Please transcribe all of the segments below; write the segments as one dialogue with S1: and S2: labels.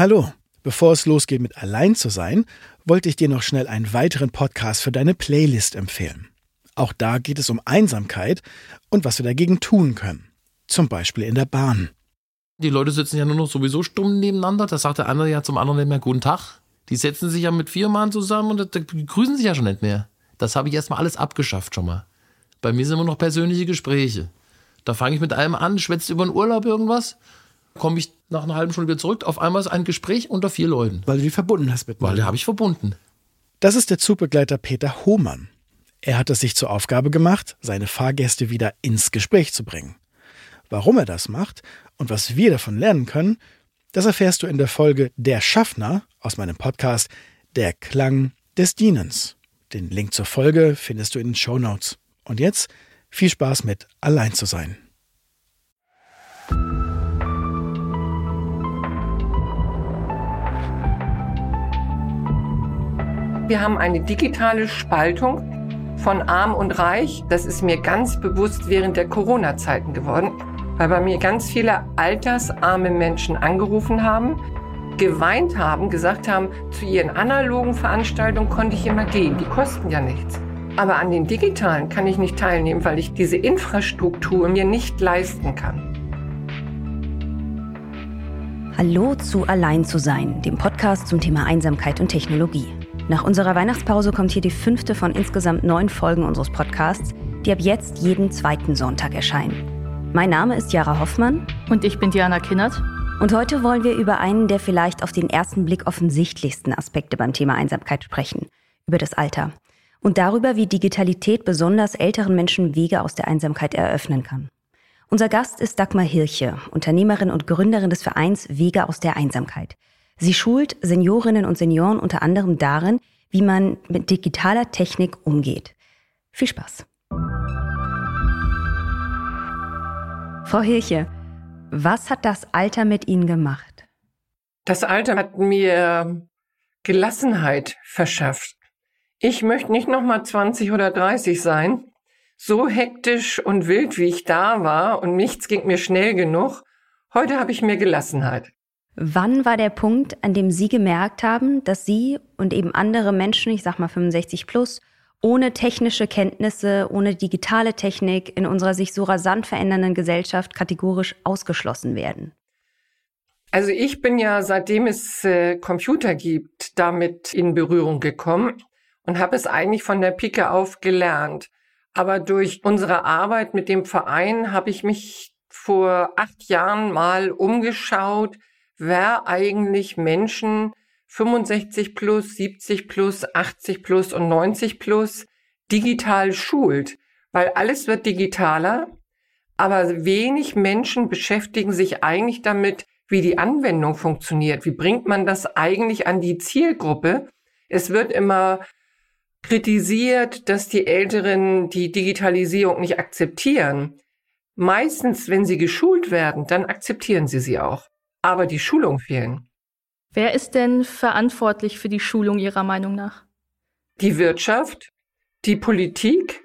S1: Hallo, bevor es losgeht mit Allein zu sein, wollte ich dir noch schnell einen weiteren Podcast für deine Playlist empfehlen. Auch da geht es um Einsamkeit und was wir dagegen tun können. Zum Beispiel in der Bahn.
S2: Die Leute sitzen ja nur noch sowieso stumm nebeneinander. Da sagt der andere ja zum anderen nicht mehr Guten Tag. Die setzen sich ja mit vier Mann zusammen und grüßen sich ja schon nicht mehr. Das habe ich erstmal alles abgeschafft schon mal. Bei mir sind immer noch persönliche Gespräche. Da fange ich mit einem an, schwätzt über den Urlaub irgendwas, komme ich nach einer halben Stunde wieder zurück. Auf einmal ist ein Gespräch unter vier Leuten.
S1: Weil du die verbunden hast mit
S2: Weil die habe ich verbunden.
S1: Das ist der Zugbegleiter Peter Hohmann. Er hat es sich zur Aufgabe gemacht, seine Fahrgäste wieder ins Gespräch zu bringen. Warum er das macht und was wir davon lernen können, das erfährst du in der Folge Der Schaffner aus meinem Podcast Der Klang des Dienens. Den Link zur Folge findest du in den Show Notes. Und jetzt viel Spaß mit Allein zu sein.
S3: Wir haben eine digitale Spaltung von arm und reich. Das ist mir ganz bewusst während der Corona-Zeiten geworden, weil bei mir ganz viele altersarme Menschen angerufen haben, geweint haben, gesagt haben, zu ihren analogen Veranstaltungen konnte ich immer gehen, die kosten ja nichts. Aber an den digitalen kann ich nicht teilnehmen, weil ich diese Infrastruktur mir nicht leisten kann.
S4: Hallo zu Allein zu sein, dem Podcast zum Thema Einsamkeit und Technologie. Nach unserer Weihnachtspause kommt hier die fünfte von insgesamt neun Folgen unseres Podcasts, die ab jetzt jeden zweiten Sonntag erscheinen. Mein Name ist Jara Hoffmann.
S5: Und ich bin Diana Kinnert.
S4: Und heute wollen wir über einen der vielleicht auf den ersten Blick offensichtlichsten Aspekte beim Thema Einsamkeit sprechen, über das Alter. Und darüber, wie Digitalität besonders älteren Menschen Wege aus der Einsamkeit eröffnen kann. Unser Gast ist Dagmar Hirche, Unternehmerin und Gründerin des Vereins Wege aus der Einsamkeit. Sie schult Seniorinnen und Senioren unter anderem darin, wie man mit digitaler Technik umgeht. Viel Spaß. Frau Hirche, was hat das Alter mit Ihnen gemacht?
S3: Das Alter hat mir Gelassenheit verschafft. Ich möchte nicht noch mal 20 oder 30 sein. So hektisch und wild, wie ich da war und nichts ging mir schnell genug. Heute habe ich mir Gelassenheit.
S4: Wann war der Punkt, an dem Sie gemerkt haben, dass Sie und eben andere Menschen, ich sag mal 65 plus, ohne technische Kenntnisse, ohne digitale Technik in unserer sich so rasant verändernden Gesellschaft kategorisch ausgeschlossen werden?
S3: Also ich bin ja, seitdem es äh, Computer gibt, damit in Berührung gekommen und habe es eigentlich von der Pike auf gelernt. Aber durch unsere Arbeit mit dem Verein habe ich mich vor acht Jahren mal umgeschaut, wer eigentlich Menschen 65 plus, 70 plus, 80 plus und 90 plus digital schult, weil alles wird digitaler, aber wenig Menschen beschäftigen sich eigentlich damit, wie die Anwendung funktioniert. Wie bringt man das eigentlich an die Zielgruppe? Es wird immer kritisiert, dass die Älteren die Digitalisierung nicht akzeptieren. Meistens, wenn sie geschult werden, dann akzeptieren sie sie auch aber die Schulung fehlen.
S5: Wer ist denn verantwortlich für die Schulung Ihrer Meinung nach?
S3: Die Wirtschaft, die Politik,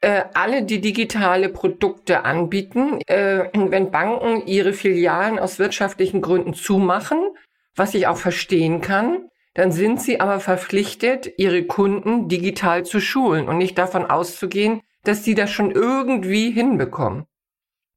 S3: äh, alle, die digitale Produkte anbieten. Äh, wenn Banken ihre Filialen aus wirtschaftlichen Gründen zumachen, was ich auch verstehen kann, dann sind sie aber verpflichtet, ihre Kunden digital zu schulen und nicht davon auszugehen, dass sie das schon irgendwie hinbekommen.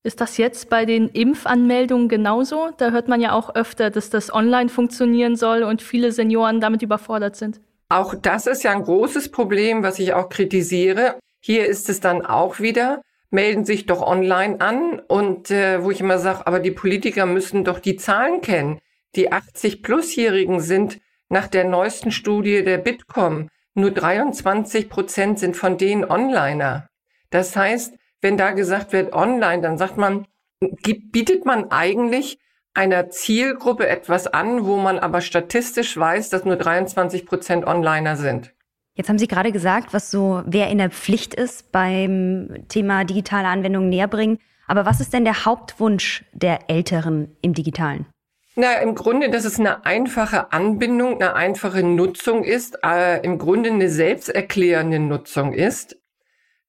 S5: Ist das jetzt bei den Impfanmeldungen genauso? Da hört man ja auch öfter, dass das online funktionieren soll und viele Senioren damit überfordert sind.
S3: Auch das ist ja ein großes Problem, was ich auch kritisiere. Hier ist es dann auch wieder, melden sich doch online an und äh, wo ich immer sage, aber die Politiker müssen doch die Zahlen kennen. Die 80-Plus-Jährigen sind nach der neuesten Studie der Bitkom nur 23 Prozent sind von denen Onliner. Das heißt, wenn da gesagt wird online, dann sagt man, bietet man eigentlich einer Zielgruppe etwas an, wo man aber statistisch weiß, dass nur 23 Prozent Onliner sind.
S4: Jetzt haben Sie gerade gesagt, was so wer in der Pflicht ist beim Thema digitale Anwendungen näher bringen. Aber was ist denn der Hauptwunsch der Älteren im Digitalen?
S3: Na, im Grunde, dass es eine einfache Anbindung, eine einfache Nutzung ist, äh, im Grunde eine selbsterklärende Nutzung ist.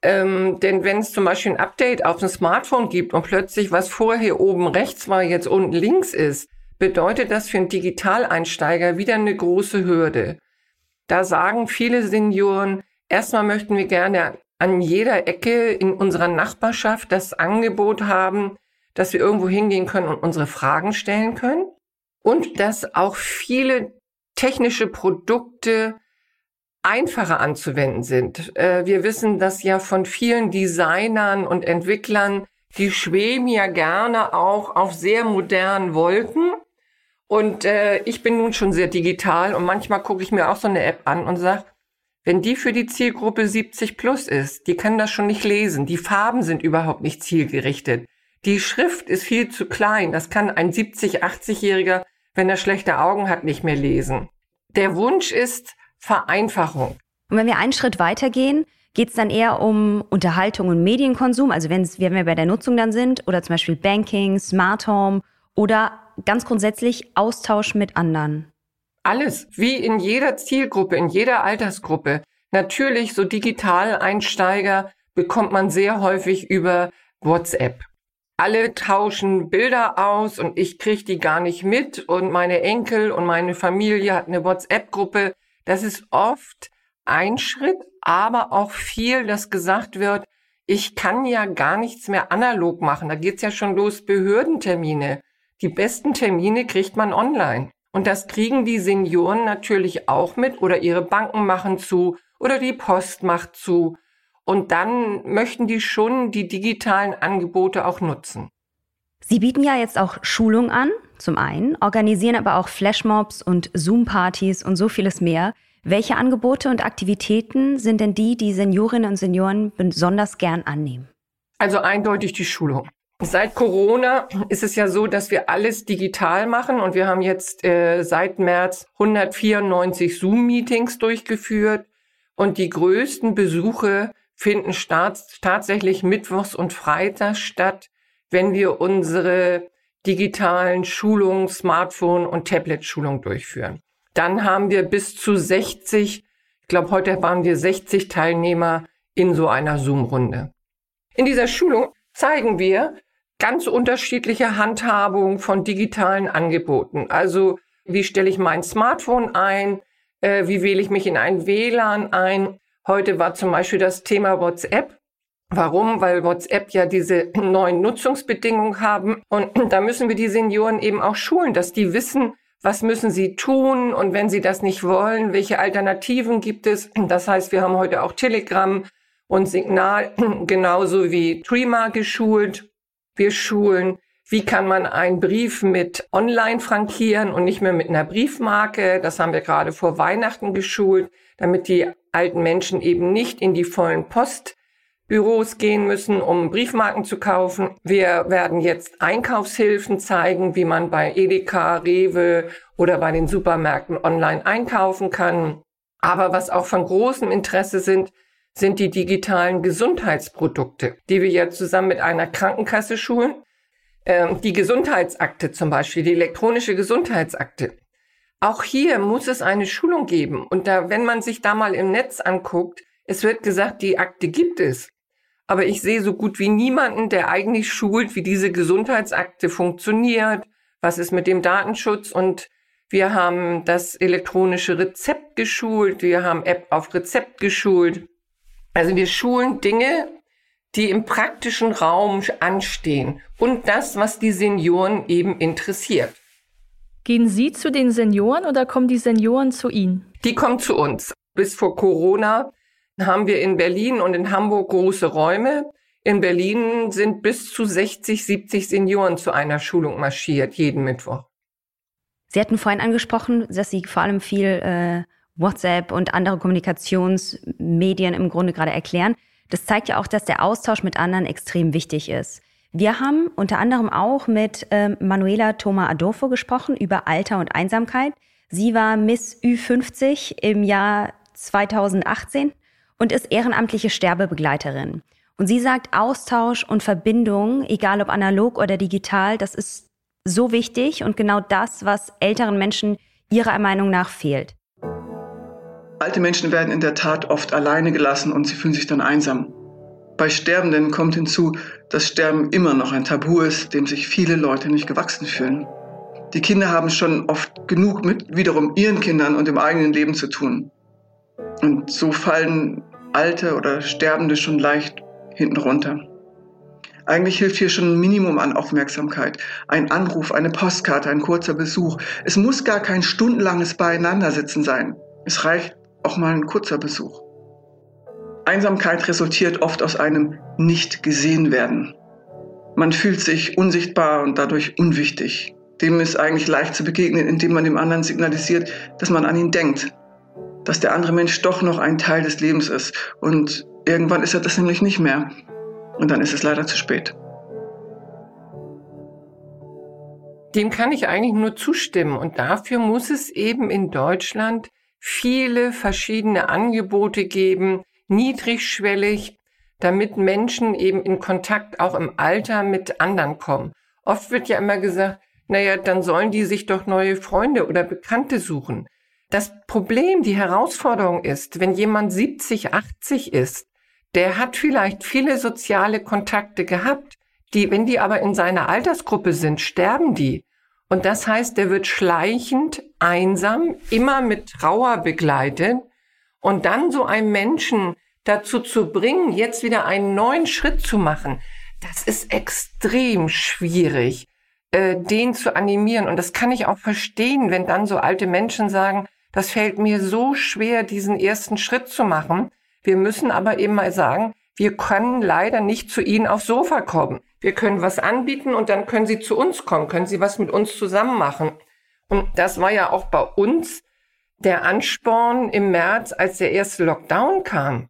S3: Ähm, denn wenn es zum Beispiel ein Update auf dem Smartphone gibt und plötzlich was vorher oben rechts war, jetzt unten links ist, bedeutet das für einen Digitaleinsteiger wieder eine große Hürde. Da sagen viele Senioren, erstmal möchten wir gerne an jeder Ecke in unserer Nachbarschaft das Angebot haben, dass wir irgendwo hingehen können und unsere Fragen stellen können und dass auch viele technische Produkte einfacher anzuwenden sind. Äh, wir wissen das ja von vielen Designern und Entwicklern, die schweben ja gerne auch auf sehr modernen Wolken. Und äh, ich bin nun schon sehr digital und manchmal gucke ich mir auch so eine App an und sage, wenn die für die Zielgruppe 70 plus ist, die können das schon nicht lesen. Die Farben sind überhaupt nicht zielgerichtet. Die Schrift ist viel zu klein. Das kann ein 70, 80-Jähriger, wenn er schlechte Augen hat, nicht mehr lesen. Der Wunsch ist Vereinfachung.
S4: Und wenn wir einen Schritt weitergehen, geht es dann eher um Unterhaltung und Medienkonsum, also wenn wir bei der Nutzung dann sind, oder zum Beispiel Banking, Smart Home oder ganz grundsätzlich Austausch mit anderen.
S3: Alles, wie in jeder Zielgruppe, in jeder Altersgruppe. Natürlich, so Digitaleinsteiger bekommt man sehr häufig über WhatsApp. Alle tauschen Bilder aus und ich kriege die gar nicht mit und meine Enkel und meine Familie hat eine WhatsApp-Gruppe. Das ist oft ein Schritt, aber auch viel, dass gesagt wird, ich kann ja gar nichts mehr analog machen. Da geht's ja schon los, Behördentermine. Die besten Termine kriegt man online. Und das kriegen die Senioren natürlich auch mit oder ihre Banken machen zu oder die Post macht zu. Und dann möchten die schon die digitalen Angebote auch nutzen.
S4: Sie bieten ja jetzt auch Schulung an, zum einen, organisieren aber auch Flashmobs und Zoom-Partys und so vieles mehr. Welche Angebote und Aktivitäten sind denn die, die Seniorinnen und Senioren besonders gern annehmen?
S3: Also eindeutig die Schulung. Seit Corona ist es ja so, dass wir alles digital machen und wir haben jetzt äh, seit März 194 Zoom-Meetings durchgeführt und die größten Besuche finden tatsächlich mittwochs und freitags statt, wenn wir unsere digitalen Schulungen, Smartphone- und Tablet-Schulung durchführen. Dann haben wir bis zu 60, ich glaube, heute waren wir 60 Teilnehmer in so einer Zoom-Runde. In dieser Schulung zeigen wir, ganz unterschiedliche Handhabung von digitalen Angeboten. Also wie stelle ich mein Smartphone ein? Äh, wie wähle ich mich in ein WLAN ein? Heute war zum Beispiel das Thema WhatsApp. Warum? Weil WhatsApp ja diese neuen Nutzungsbedingungen haben. Und da müssen wir die Senioren eben auch schulen, dass die wissen, was müssen sie tun und wenn sie das nicht wollen, welche Alternativen gibt es. Das heißt, wir haben heute auch Telegram und Signal genauso wie Trima geschult. Wir schulen, wie kann man einen Brief mit online frankieren und nicht mehr mit einer Briefmarke. Das haben wir gerade vor Weihnachten geschult, damit die alten Menschen eben nicht in die vollen Postbüros gehen müssen, um Briefmarken zu kaufen. Wir werden jetzt Einkaufshilfen zeigen, wie man bei Edeka, Rewe oder bei den Supermärkten online einkaufen kann. Aber was auch von großem Interesse sind, sind die digitalen Gesundheitsprodukte, die wir ja zusammen mit einer Krankenkasse schulen. Ähm, die Gesundheitsakte zum Beispiel, die elektronische Gesundheitsakte. Auch hier muss es eine Schulung geben. Und da, wenn man sich da mal im Netz anguckt, es wird gesagt, die Akte gibt es. Aber ich sehe so gut wie niemanden, der eigentlich schult, wie diese Gesundheitsakte funktioniert, was ist mit dem Datenschutz und wir haben das elektronische Rezept geschult, wir haben App auf Rezept geschult. Also wir schulen Dinge, die im praktischen Raum anstehen und das, was die Senioren eben interessiert.
S5: Gehen Sie zu den Senioren oder kommen die Senioren zu Ihnen?
S3: Die kommen zu uns. Bis vor Corona haben wir in Berlin und in Hamburg große Räume. In Berlin sind bis zu 60, 70 Senioren zu einer Schulung marschiert, jeden Mittwoch.
S4: Sie hatten vorhin angesprochen, dass Sie vor allem viel äh, WhatsApp und andere Kommunikationsmedien im Grunde gerade erklären. Das zeigt ja auch, dass der Austausch mit anderen extrem wichtig ist. Wir haben unter anderem auch mit äh, Manuela Thoma Adolfo gesprochen über Alter und Einsamkeit. Sie war Miss Ü50 im Jahr 2018 und ist ehrenamtliche Sterbebegleiterin. Und sie sagt, Austausch und Verbindung, egal ob analog oder digital, das ist so wichtig und genau das, was älteren Menschen ihrer Meinung nach fehlt.
S6: Alte Menschen werden in der Tat oft alleine gelassen und sie fühlen sich dann einsam. Bei Sterbenden kommt hinzu, dass Sterben immer noch ein Tabu ist, dem sich viele Leute nicht gewachsen fühlen. Die Kinder haben schon oft genug mit wiederum ihren Kindern und dem eigenen Leben zu tun. Und so fallen Alte oder Sterbende schon leicht hinten runter. Eigentlich hilft hier schon ein Minimum an Aufmerksamkeit. Ein Anruf, eine Postkarte, ein kurzer Besuch. Es muss gar kein stundenlanges Beieinandersitzen sein. Es reicht auch mal ein kurzer Besuch. Einsamkeit resultiert oft aus einem nicht gesehen werden. Man fühlt sich unsichtbar und dadurch unwichtig. Dem ist eigentlich leicht zu begegnen, indem man dem anderen signalisiert, dass man an ihn denkt, dass der andere Mensch doch noch ein Teil des Lebens ist. Und irgendwann ist er das nämlich nicht mehr. Und dann ist es leider zu spät.
S3: Dem kann ich eigentlich nur zustimmen. Und dafür muss es eben in Deutschland viele verschiedene Angebote geben, niedrigschwellig, damit Menschen eben in Kontakt auch im Alter mit anderen kommen. Oft wird ja immer gesagt, naja, dann sollen die sich doch neue Freunde oder Bekannte suchen. Das Problem, die Herausforderung ist, wenn jemand 70, 80 ist, der hat vielleicht viele soziale Kontakte gehabt, die, wenn die aber in seiner Altersgruppe sind, sterben die. Und das heißt, der wird schleichend, einsam, immer mit Trauer begleitet. Und dann so einen Menschen dazu zu bringen, jetzt wieder einen neuen Schritt zu machen, das ist extrem schwierig, äh, den zu animieren. Und das kann ich auch verstehen, wenn dann so alte Menschen sagen, das fällt mir so schwer, diesen ersten Schritt zu machen. Wir müssen aber eben mal sagen, wir können leider nicht zu Ihnen aufs Sofa kommen. Wir können was anbieten und dann können Sie zu uns kommen, können Sie was mit uns zusammen machen. Und das war ja auch bei uns der Ansporn im März, als der erste Lockdown kam.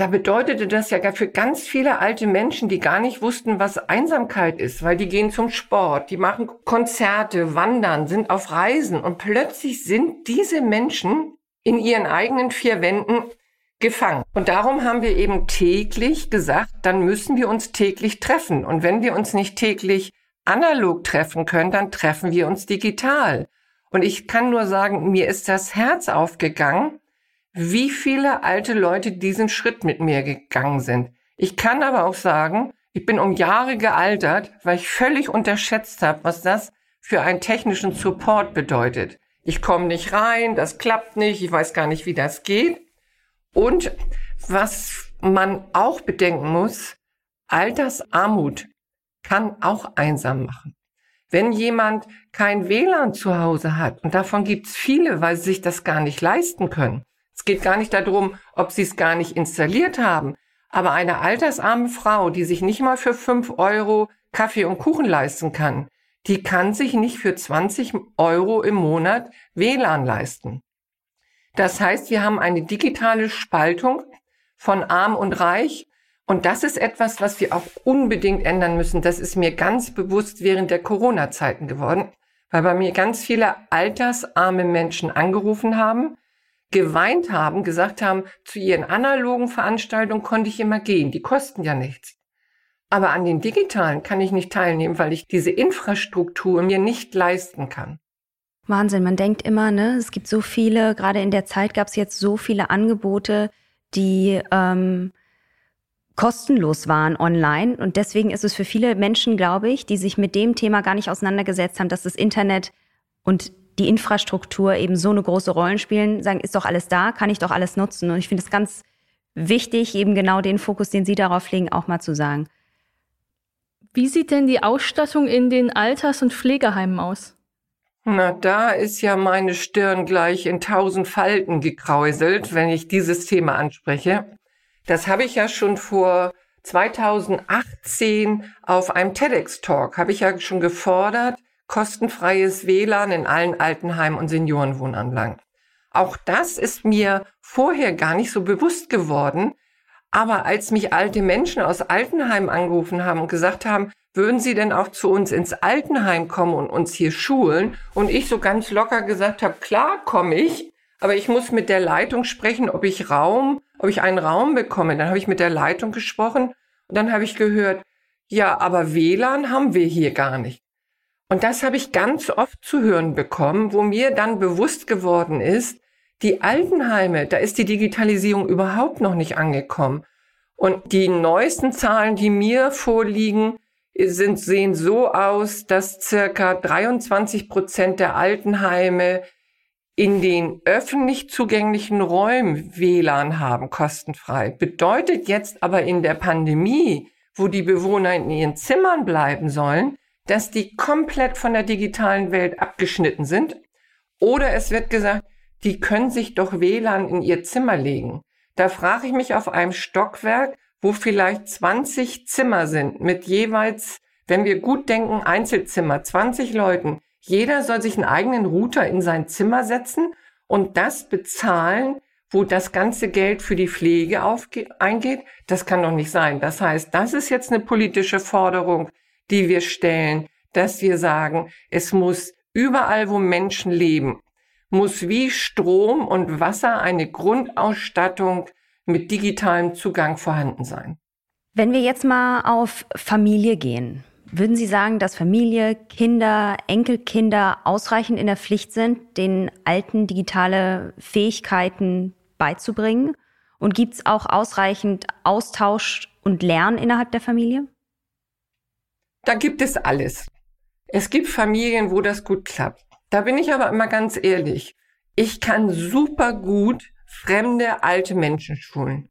S3: Da bedeutete das ja für ganz viele alte Menschen, die gar nicht wussten, was Einsamkeit ist, weil die gehen zum Sport, die machen Konzerte, wandern, sind auf Reisen und plötzlich sind diese Menschen in ihren eigenen vier Wänden gefangen. Und darum haben wir eben täglich gesagt, dann müssen wir uns täglich treffen. Und wenn wir uns nicht täglich analog treffen können, dann treffen wir uns digital. Und ich kann nur sagen, mir ist das Herz aufgegangen, wie viele alte Leute diesen Schritt mit mir gegangen sind. Ich kann aber auch sagen, ich bin um Jahre gealtert, weil ich völlig unterschätzt habe, was das für einen technischen Support bedeutet. Ich komme nicht rein, das klappt nicht, ich weiß gar nicht, wie das geht. Und was man auch bedenken muss, Altersarmut kann auch einsam machen. Wenn jemand kein WLAN zu Hause hat, und davon gibt's viele, weil sie sich das gar nicht leisten können, es geht gar nicht darum, ob sie es gar nicht installiert haben. Aber eine altersarme Frau, die sich nicht mal für fünf Euro Kaffee und Kuchen leisten kann, die kann sich nicht für 20 Euro im Monat WLAN leisten. Das heißt, wir haben eine digitale Spaltung von arm und reich. Und das ist etwas, was wir auch unbedingt ändern müssen. Das ist mir ganz bewusst während der Corona-Zeiten geworden, weil bei mir ganz viele altersarme Menschen angerufen haben geweint haben, gesagt haben, zu ihren analogen Veranstaltungen konnte ich immer gehen, die kosten ja nichts. Aber an den digitalen kann ich nicht teilnehmen, weil ich diese Infrastruktur mir nicht leisten kann.
S4: Wahnsinn, man denkt immer, ne, es gibt so viele, gerade in der Zeit gab es jetzt so viele Angebote, die ähm, kostenlos waren online. Und deswegen ist es für viele Menschen, glaube ich, die sich mit dem Thema gar nicht auseinandergesetzt haben, dass das Internet und die Infrastruktur eben so eine große Rolle spielen, sagen, ist doch alles da, kann ich doch alles nutzen. Und ich finde es ganz wichtig, eben genau den Fokus, den Sie darauf legen, auch mal zu sagen.
S5: Wie sieht denn die Ausstattung in den Alters- und Pflegeheimen aus?
S3: Na, da ist ja meine Stirn gleich in tausend Falten gekräuselt, wenn ich dieses Thema anspreche. Das habe ich ja schon vor 2018 auf einem TEDx-Talk, habe ich ja schon gefordert, kostenfreies WLAN in allen Altenheimen und Seniorenwohnanlagen. Auch das ist mir vorher gar nicht so bewusst geworden. Aber als mich alte Menschen aus Altenheimen angerufen haben und gesagt haben, würden Sie denn auch zu uns ins Altenheim kommen und uns hier schulen? Und ich so ganz locker gesagt habe, klar komme ich, aber ich muss mit der Leitung sprechen, ob ich Raum, ob ich einen Raum bekomme. Dann habe ich mit der Leitung gesprochen und dann habe ich gehört, ja, aber WLAN haben wir hier gar nicht. Und das habe ich ganz oft zu hören bekommen, wo mir dann bewusst geworden ist, die Altenheime, da ist die Digitalisierung überhaupt noch nicht angekommen. Und die neuesten Zahlen, die mir vorliegen, sind, sehen so aus, dass circa 23 Prozent der Altenheime in den öffentlich zugänglichen Räumen WLAN haben, kostenfrei. Bedeutet jetzt aber in der Pandemie, wo die Bewohner in ihren Zimmern bleiben sollen, dass die komplett von der digitalen Welt abgeschnitten sind. Oder es wird gesagt, die können sich doch WLAN in ihr Zimmer legen. Da frage ich mich auf einem Stockwerk, wo vielleicht 20 Zimmer sind mit jeweils, wenn wir gut denken, Einzelzimmer, 20 Leuten. Jeder soll sich einen eigenen Router in sein Zimmer setzen und das bezahlen, wo das ganze Geld für die Pflege eingeht. Das kann doch nicht sein. Das heißt, das ist jetzt eine politische Forderung, die wir stellen, dass wir sagen, es muss überall, wo Menschen leben, muss wie Strom und Wasser eine Grundausstattung mit digitalem Zugang vorhanden sein.
S4: Wenn wir jetzt mal auf Familie gehen, würden Sie sagen, dass Familie, Kinder, Enkelkinder ausreichend in der Pflicht sind, den Alten digitale Fähigkeiten beizubringen? Und gibt es auch ausreichend Austausch und Lernen innerhalb der Familie?
S3: Da gibt es alles. Es gibt Familien, wo das gut klappt. Da bin ich aber immer ganz ehrlich. Ich kann super gut fremde alte Menschen schulen.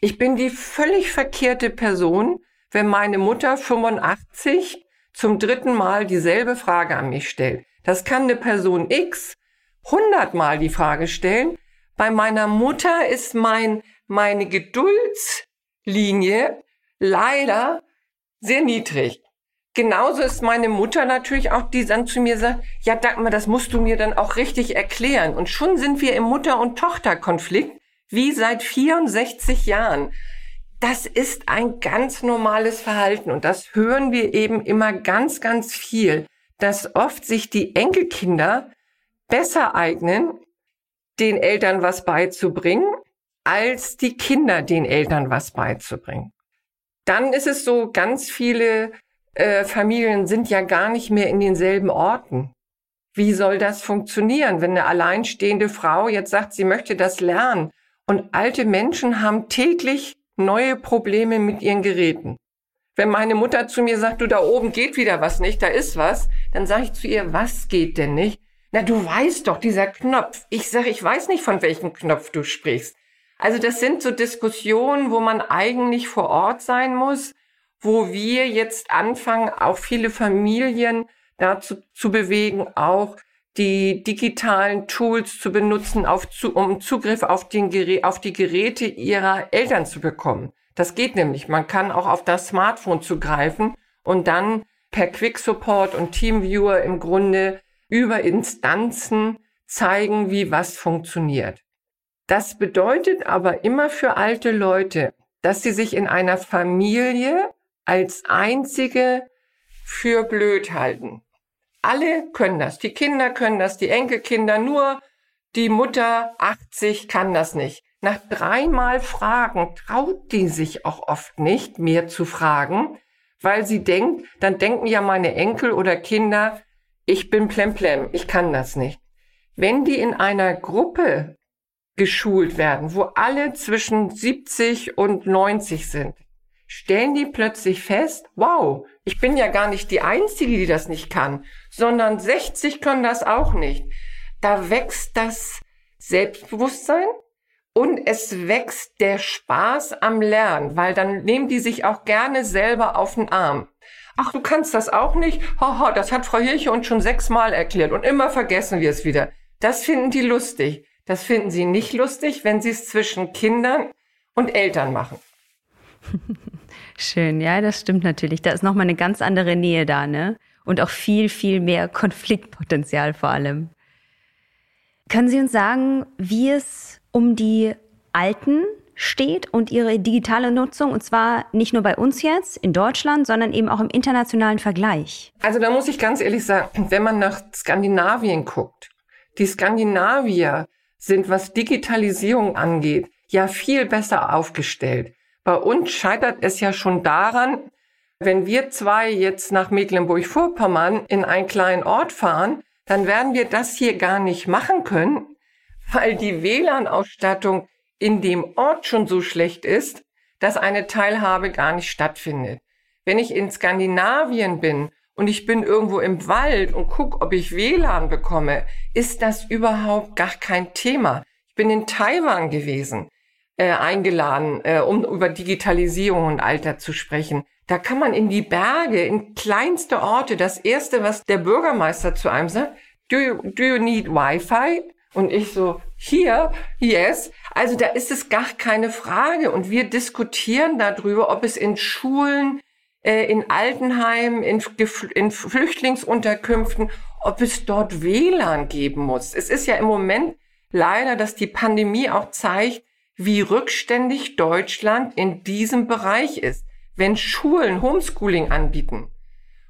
S3: Ich bin die völlig verkehrte Person, wenn meine Mutter 85 zum dritten Mal dieselbe Frage an mich stellt. Das kann eine Person X 100 Mal die Frage stellen. Bei meiner Mutter ist mein, meine Geduldslinie leider sehr niedrig. Genauso ist meine Mutter natürlich auch, die dann zu mir sagt, ja, Dagmar, das musst du mir dann auch richtig erklären. Und schon sind wir im Mutter- und Tochterkonflikt, wie seit 64 Jahren. Das ist ein ganz normales Verhalten und das hören wir eben immer ganz, ganz viel, dass oft sich die Enkelkinder besser eignen, den Eltern was beizubringen, als die Kinder den Eltern was beizubringen. Dann ist es so, ganz viele äh, Familien sind ja gar nicht mehr in denselben Orten. Wie soll das funktionieren, wenn eine alleinstehende Frau jetzt sagt, sie möchte das lernen? Und alte Menschen haben täglich neue Probleme mit ihren Geräten. Wenn meine Mutter zu mir sagt, du da oben geht wieder was nicht, da ist was, dann sage ich zu ihr, was geht denn nicht? Na, du weißt doch, dieser Knopf. Ich sage, ich weiß nicht, von welchem Knopf du sprichst. Also das sind so Diskussionen, wo man eigentlich vor Ort sein muss wo wir jetzt anfangen, auch viele Familien dazu zu bewegen, auch die digitalen Tools zu benutzen, auf, um Zugriff auf, den, auf die Geräte ihrer Eltern zu bekommen. Das geht nämlich. Man kann auch auf das Smartphone zugreifen und dann per Quick Support und Teamviewer im Grunde über Instanzen zeigen, wie was funktioniert. Das bedeutet aber immer für alte Leute, dass sie sich in einer Familie als einzige für blöd halten. Alle können das. Die Kinder können das, die Enkelkinder, nur die Mutter 80 kann das nicht. Nach dreimal Fragen traut die sich auch oft nicht mehr zu fragen, weil sie denkt, dann denken ja meine Enkel oder Kinder, ich bin plemplem, ich kann das nicht. Wenn die in einer Gruppe geschult werden, wo alle zwischen 70 und 90 sind, stellen die plötzlich fest, wow, ich bin ja gar nicht die Einzige, die das nicht kann, sondern 60 können das auch nicht. Da wächst das Selbstbewusstsein und es wächst der Spaß am Lernen, weil dann nehmen die sich auch gerne selber auf den Arm. Ach, du kannst das auch nicht? Haha, das hat Frau Hirche uns schon sechsmal erklärt und immer vergessen wir es wieder. Das finden die lustig. Das finden sie nicht lustig, wenn sie es zwischen Kindern und Eltern machen.
S4: Schön, ja, das stimmt natürlich. Da ist nochmal eine ganz andere Nähe da, ne? Und auch viel, viel mehr Konfliktpotenzial vor allem. Können Sie uns sagen, wie es um die Alten steht und ihre digitale Nutzung, und zwar nicht nur bei uns jetzt in Deutschland, sondern eben auch im internationalen Vergleich?
S3: Also da muss ich ganz ehrlich sagen, wenn man nach Skandinavien guckt, die Skandinavier sind, was Digitalisierung angeht, ja viel besser aufgestellt. Bei uns scheitert es ja schon daran, wenn wir zwei jetzt nach Mecklenburg-Vorpommern in einen kleinen Ort fahren, dann werden wir das hier gar nicht machen können, weil die WLAN-Ausstattung in dem Ort schon so schlecht ist, dass eine Teilhabe gar nicht stattfindet. Wenn ich in Skandinavien bin und ich bin irgendwo im Wald und guck, ob ich WLAN bekomme, ist das überhaupt gar kein Thema. Ich bin in Taiwan gewesen, äh, eingeladen, äh, um über Digitalisierung und Alter zu sprechen. Da kann man in die Berge, in kleinste Orte, das erste, was der Bürgermeister zu einem sagt, do you, do you need Wi-Fi? Und ich so, hier, yes. Also da ist es gar keine Frage. Und wir diskutieren darüber, ob es in Schulen, äh, in Altenheimen, in, in Flüchtlingsunterkünften, ob es dort WLAN geben muss. Es ist ja im Moment leider, dass die Pandemie auch zeigt, wie rückständig Deutschland in diesem Bereich ist. Wenn Schulen Homeschooling anbieten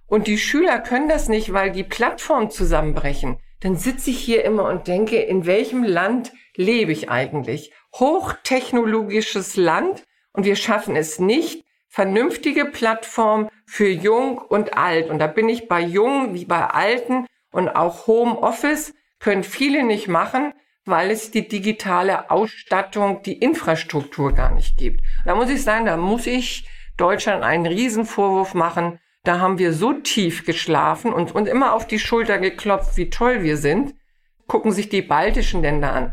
S3: und die Schüler können das nicht, weil die Plattformen zusammenbrechen, dann sitze ich hier immer und denke, in welchem Land lebe ich eigentlich? Hochtechnologisches Land und wir schaffen es nicht, vernünftige Plattform für Jung und Alt. Und da bin ich bei Jungen wie bei Alten und auch Homeoffice können viele nicht machen, weil es die digitale Ausstattung, die Infrastruktur gar nicht gibt. Da muss ich sagen, da muss ich Deutschland einen Riesenvorwurf machen, da haben wir so tief geschlafen und uns immer auf die Schulter geklopft, wie toll wir sind. Gucken sich die baltischen Länder an.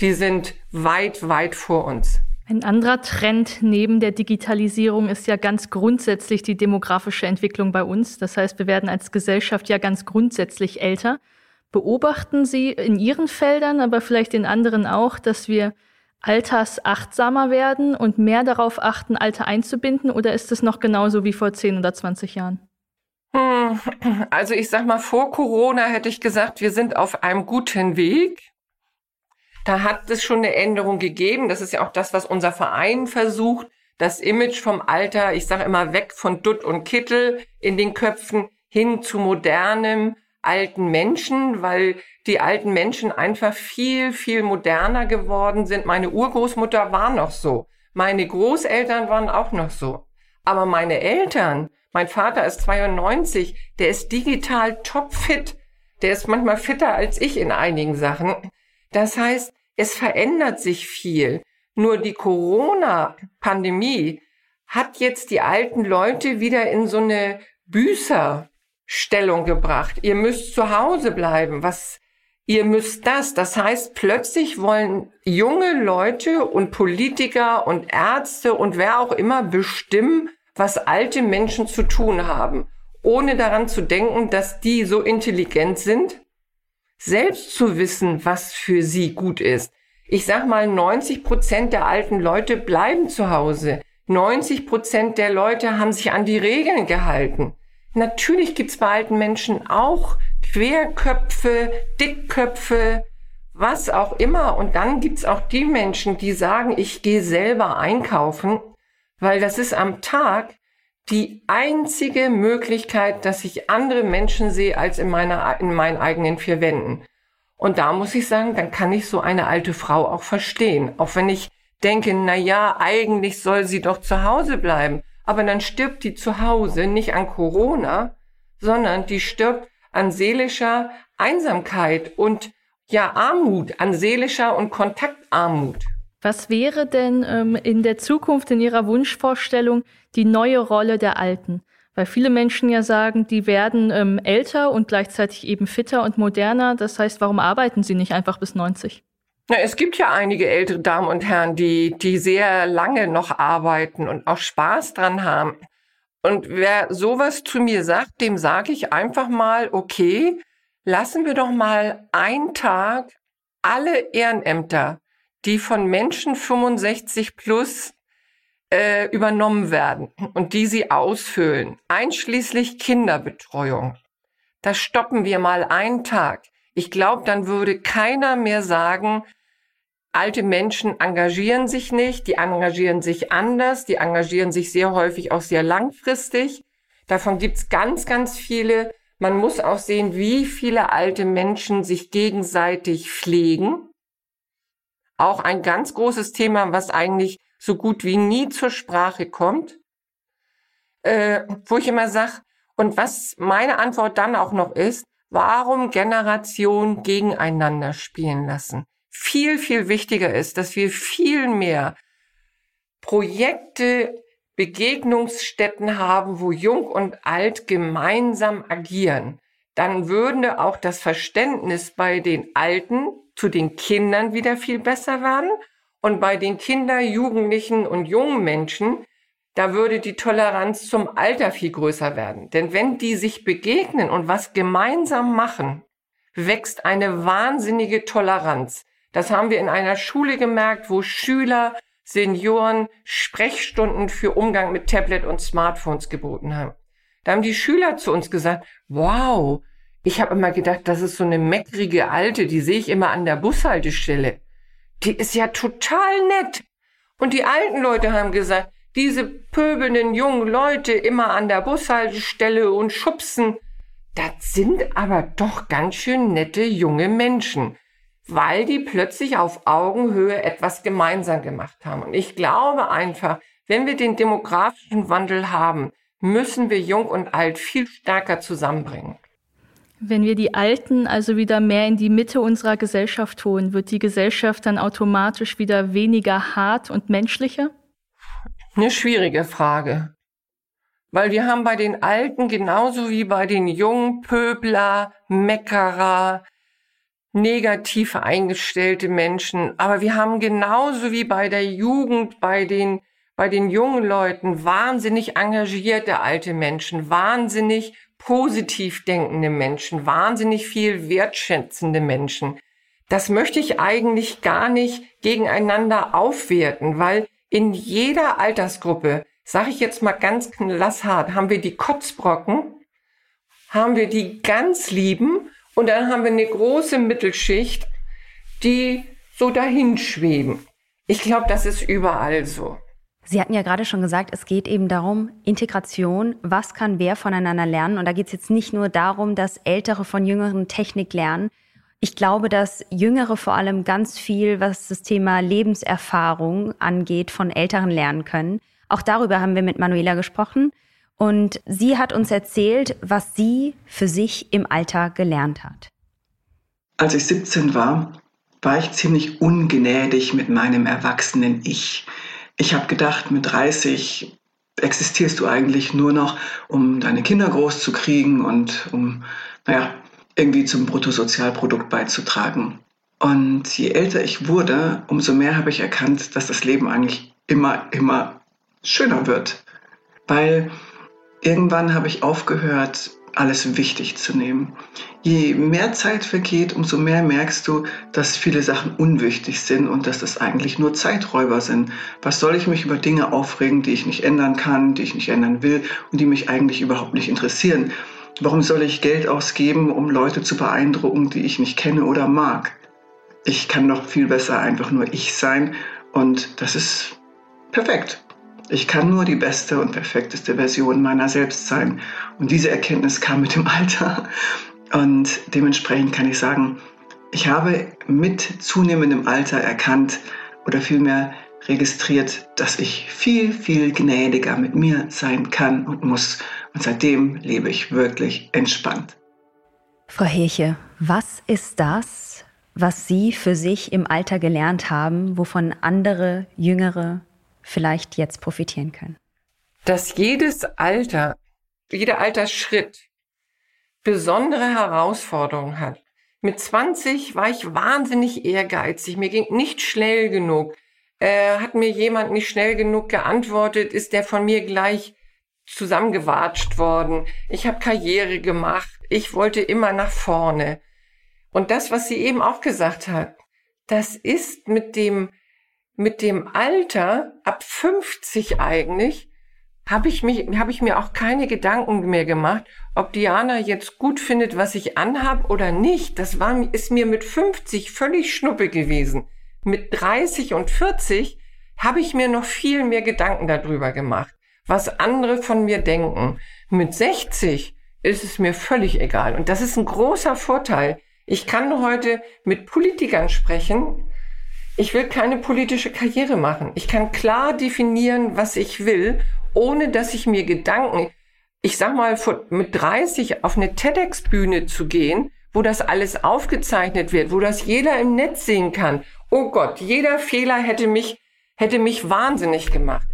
S3: Die sind weit, weit vor uns.
S5: Ein anderer Trend neben der Digitalisierung ist ja ganz grundsätzlich die demografische Entwicklung bei uns. Das heißt, wir werden als Gesellschaft ja ganz grundsätzlich älter. Beobachten Sie in Ihren Feldern, aber vielleicht in anderen auch, dass wir altersachtsamer werden und mehr darauf achten, Alte einzubinden? Oder ist es noch genauso wie vor 10 oder 20 Jahren?
S3: Hm, also ich sag mal, vor Corona hätte ich gesagt, wir sind auf einem guten Weg. Da hat es schon eine Änderung gegeben. Das ist ja auch das, was unser Verein versucht. Das Image vom Alter, ich sage immer weg von Dutt und Kittel in den Köpfen hin zu modernem, alten Menschen, weil die alten Menschen einfach viel, viel moderner geworden sind. Meine Urgroßmutter war noch so. Meine Großeltern waren auch noch so. Aber meine Eltern, mein Vater ist 92, der ist digital topfit. Der ist manchmal fitter als ich in einigen Sachen. Das heißt, es verändert sich viel. Nur die Corona-Pandemie hat jetzt die alten Leute wieder in so eine Büßer Stellung gebracht. Ihr müsst zu Hause bleiben. Was, ihr müsst das. Das heißt, plötzlich wollen junge Leute und Politiker und Ärzte und wer auch immer bestimmen, was alte Menschen zu tun haben, ohne daran zu denken, dass die so intelligent sind, selbst zu wissen, was für sie gut ist. Ich sag mal, 90 Prozent der alten Leute bleiben zu Hause. 90 Prozent der Leute haben sich an die Regeln gehalten. Natürlich gibt's bei alten Menschen auch Querköpfe, Dickköpfe, was auch immer. Und dann gibt's auch die Menschen, die sagen, ich gehe selber einkaufen, weil das ist am Tag die einzige Möglichkeit, dass ich andere Menschen sehe als in meiner, in meinen eigenen vier Wänden. Und da muss ich sagen, dann kann ich so eine alte Frau auch verstehen. Auch wenn ich denke, na ja, eigentlich soll sie doch zu Hause bleiben aber dann stirbt die zu Hause nicht an Corona, sondern die stirbt an seelischer Einsamkeit und ja Armut, an seelischer und Kontaktarmut.
S5: Was wäre denn ähm, in der Zukunft in Ihrer Wunschvorstellung die neue Rolle der Alten? Weil viele Menschen ja sagen, die werden ähm, älter und gleichzeitig eben fitter und moderner. Das heißt, warum arbeiten sie nicht einfach bis 90?
S3: Na, es gibt ja einige ältere Damen und Herren, die, die sehr lange noch arbeiten und auch Spaß dran haben. Und wer sowas zu mir sagt, dem sage ich einfach mal, okay, lassen wir doch mal einen Tag alle Ehrenämter, die von Menschen 65 plus äh, übernommen werden und die sie ausfüllen, einschließlich Kinderbetreuung. Das stoppen wir mal einen Tag. Ich glaube, dann würde keiner mehr sagen, Alte Menschen engagieren sich nicht, die engagieren sich anders, die engagieren sich sehr häufig auch sehr langfristig. Davon gibt's ganz, ganz viele. Man muss auch sehen, wie viele alte Menschen sich gegenseitig pflegen. Auch ein ganz großes Thema, was eigentlich so gut wie nie zur Sprache kommt. Äh, wo ich immer sage, und was meine Antwort dann auch noch ist, warum Generationen gegeneinander spielen lassen viel, viel wichtiger ist, dass wir viel mehr Projekte Begegnungsstätten haben, wo Jung und Alt gemeinsam agieren, dann würde auch das Verständnis bei den Alten zu den Kindern wieder viel besser werden und bei den Kinder, Jugendlichen und jungen Menschen, da würde die Toleranz zum Alter viel größer werden. Denn wenn die sich begegnen und was gemeinsam machen, wächst eine wahnsinnige Toleranz. Das haben wir in einer Schule gemerkt, wo Schüler, Senioren Sprechstunden für Umgang mit Tablet und Smartphones geboten haben. Da haben die Schüler zu uns gesagt, wow, ich habe immer gedacht, das ist so eine meckrige Alte, die sehe ich immer an der Bushaltestelle. Die ist ja total nett. Und die alten Leute haben gesagt, diese pöbelnden jungen Leute immer an der Bushaltestelle und schubsen, das sind aber doch ganz schön nette junge Menschen, weil die plötzlich auf Augenhöhe etwas gemeinsam gemacht haben. Und ich glaube einfach, wenn wir den demografischen Wandel haben, müssen wir Jung und Alt viel stärker zusammenbringen.
S5: Wenn wir die Alten also wieder mehr in die Mitte unserer Gesellschaft holen, wird die Gesellschaft dann automatisch wieder weniger hart und menschlicher?
S3: Eine schwierige Frage. Weil wir haben bei den Alten genauso wie bei den jungen Pöbler, Meckerer, negativ eingestellte Menschen. Aber wir haben genauso wie bei der Jugend, bei den, bei den jungen Leuten wahnsinnig engagierte alte Menschen, wahnsinnig positiv denkende Menschen, wahnsinnig viel wertschätzende Menschen. Das möchte ich eigentlich gar nicht gegeneinander aufwerten, weil in jeder Altersgruppe, sage ich jetzt mal ganz lasshart, haben wir die Kotzbrocken, haben wir die ganz lieben und dann haben wir eine große Mittelschicht, die so dahin schweben. Ich glaube, das ist überall so.
S4: Sie hatten ja gerade schon gesagt, es geht eben darum, Integration, was kann wer voneinander lernen. Und da geht es jetzt nicht nur darum, dass Ältere von Jüngeren Technik lernen. Ich glaube, dass Jüngere vor allem ganz viel, was das Thema Lebenserfahrung angeht, von Älteren lernen können. Auch darüber haben wir mit Manuela gesprochen. Und sie hat uns erzählt, was sie für sich im Alter gelernt hat.
S6: Als ich 17 war, war ich ziemlich ungnädig mit meinem erwachsenen Ich. Ich habe gedacht, mit 30 existierst du eigentlich nur noch, um deine Kinder groß zu kriegen und um, naja, irgendwie zum Bruttosozialprodukt beizutragen. Und je älter ich wurde, umso mehr habe ich erkannt, dass das Leben eigentlich immer, immer schöner wird. Weil irgendwann habe ich aufgehört, alles wichtig zu nehmen. Je mehr Zeit vergeht, umso mehr merkst du, dass viele Sachen unwichtig sind und dass das eigentlich nur Zeiträuber sind. Was soll ich mich über Dinge aufregen, die ich nicht ändern kann, die ich nicht ändern will und die mich eigentlich überhaupt nicht interessieren? Warum soll ich Geld ausgeben, um Leute zu beeindrucken, die ich nicht kenne oder mag? Ich kann doch viel besser einfach nur ich sein und das ist perfekt. Ich kann nur die beste und perfekteste Version meiner selbst sein. Und diese Erkenntnis kam mit dem Alter. Und dementsprechend kann ich sagen, ich habe mit zunehmendem Alter erkannt oder vielmehr registriert, dass ich viel, viel gnädiger mit mir sein kann und muss. Und seitdem lebe ich wirklich entspannt.
S4: Frau Heche, was ist das, was Sie für sich im Alter gelernt haben, wovon andere Jüngere vielleicht jetzt profitieren können?
S3: Dass jedes Alter, jeder Altersschritt besondere Herausforderungen hat. Mit 20 war ich wahnsinnig ehrgeizig. Mir ging nicht schnell genug. Äh, hat mir jemand nicht schnell genug geantwortet, ist der von mir gleich zusammengewatscht worden. Ich habe Karriere gemacht. Ich wollte immer nach vorne. Und das, was sie eben auch gesagt hat, das ist mit dem mit dem Alter, ab 50 eigentlich, habe ich mich, habe ich mir auch keine Gedanken mehr gemacht, ob Diana jetzt gut findet, was ich anhab oder nicht. Das war, ist mir mit 50 völlig schnuppe gewesen. Mit 30 und 40 habe ich mir noch viel mehr Gedanken darüber gemacht, was andere von mir denken. Mit 60 ist es mir völlig egal. Und das ist ein großer Vorteil. Ich kann heute mit Politikern sprechen, ich will keine politische Karriere machen. Ich kann klar definieren, was ich will, ohne dass ich mir Gedanken, ich sag mal, mit 30 auf eine TEDx-Bühne zu gehen, wo das alles aufgezeichnet wird, wo das jeder im Netz sehen kann. Oh Gott, jeder Fehler hätte mich, hätte mich wahnsinnig gemacht.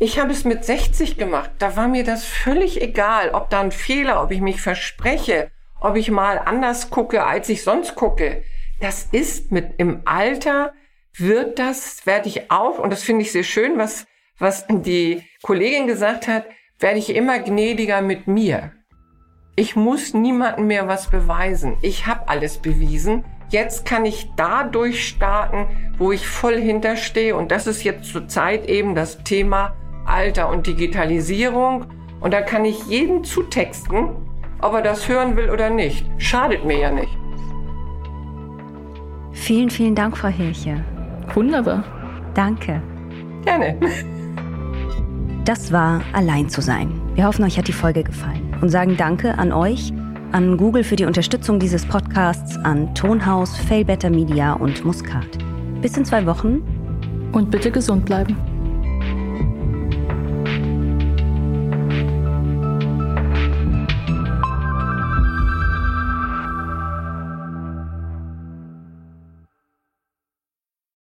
S3: Ich habe es mit 60 gemacht. Da war mir das völlig egal, ob da ein Fehler, ob ich mich verspreche, ob ich mal anders gucke, als ich sonst gucke. Das ist mit im Alter wird das, werde ich auch, und das finde ich sehr schön, was, was die Kollegin gesagt hat, werde ich immer gnädiger mit mir. Ich muss niemandem mehr was beweisen. Ich habe alles bewiesen. Jetzt kann ich da durchstarten, wo ich voll hinterstehe. Und das ist jetzt zurzeit eben das Thema Alter und Digitalisierung. Und da kann ich jeden zutexten, ob er das hören will oder nicht. Schadet mir ja nicht.
S4: Vielen, vielen Dank, Frau Hilche.
S5: Wunderbar.
S4: Danke.
S3: Gerne.
S4: Das war Allein zu sein. Wir hoffen, euch hat die Folge gefallen und sagen Danke an euch, an Google für die Unterstützung dieses Podcasts, an Tonhaus, Failbetter Media und Muscat. Bis in zwei Wochen.
S5: Und bitte gesund bleiben.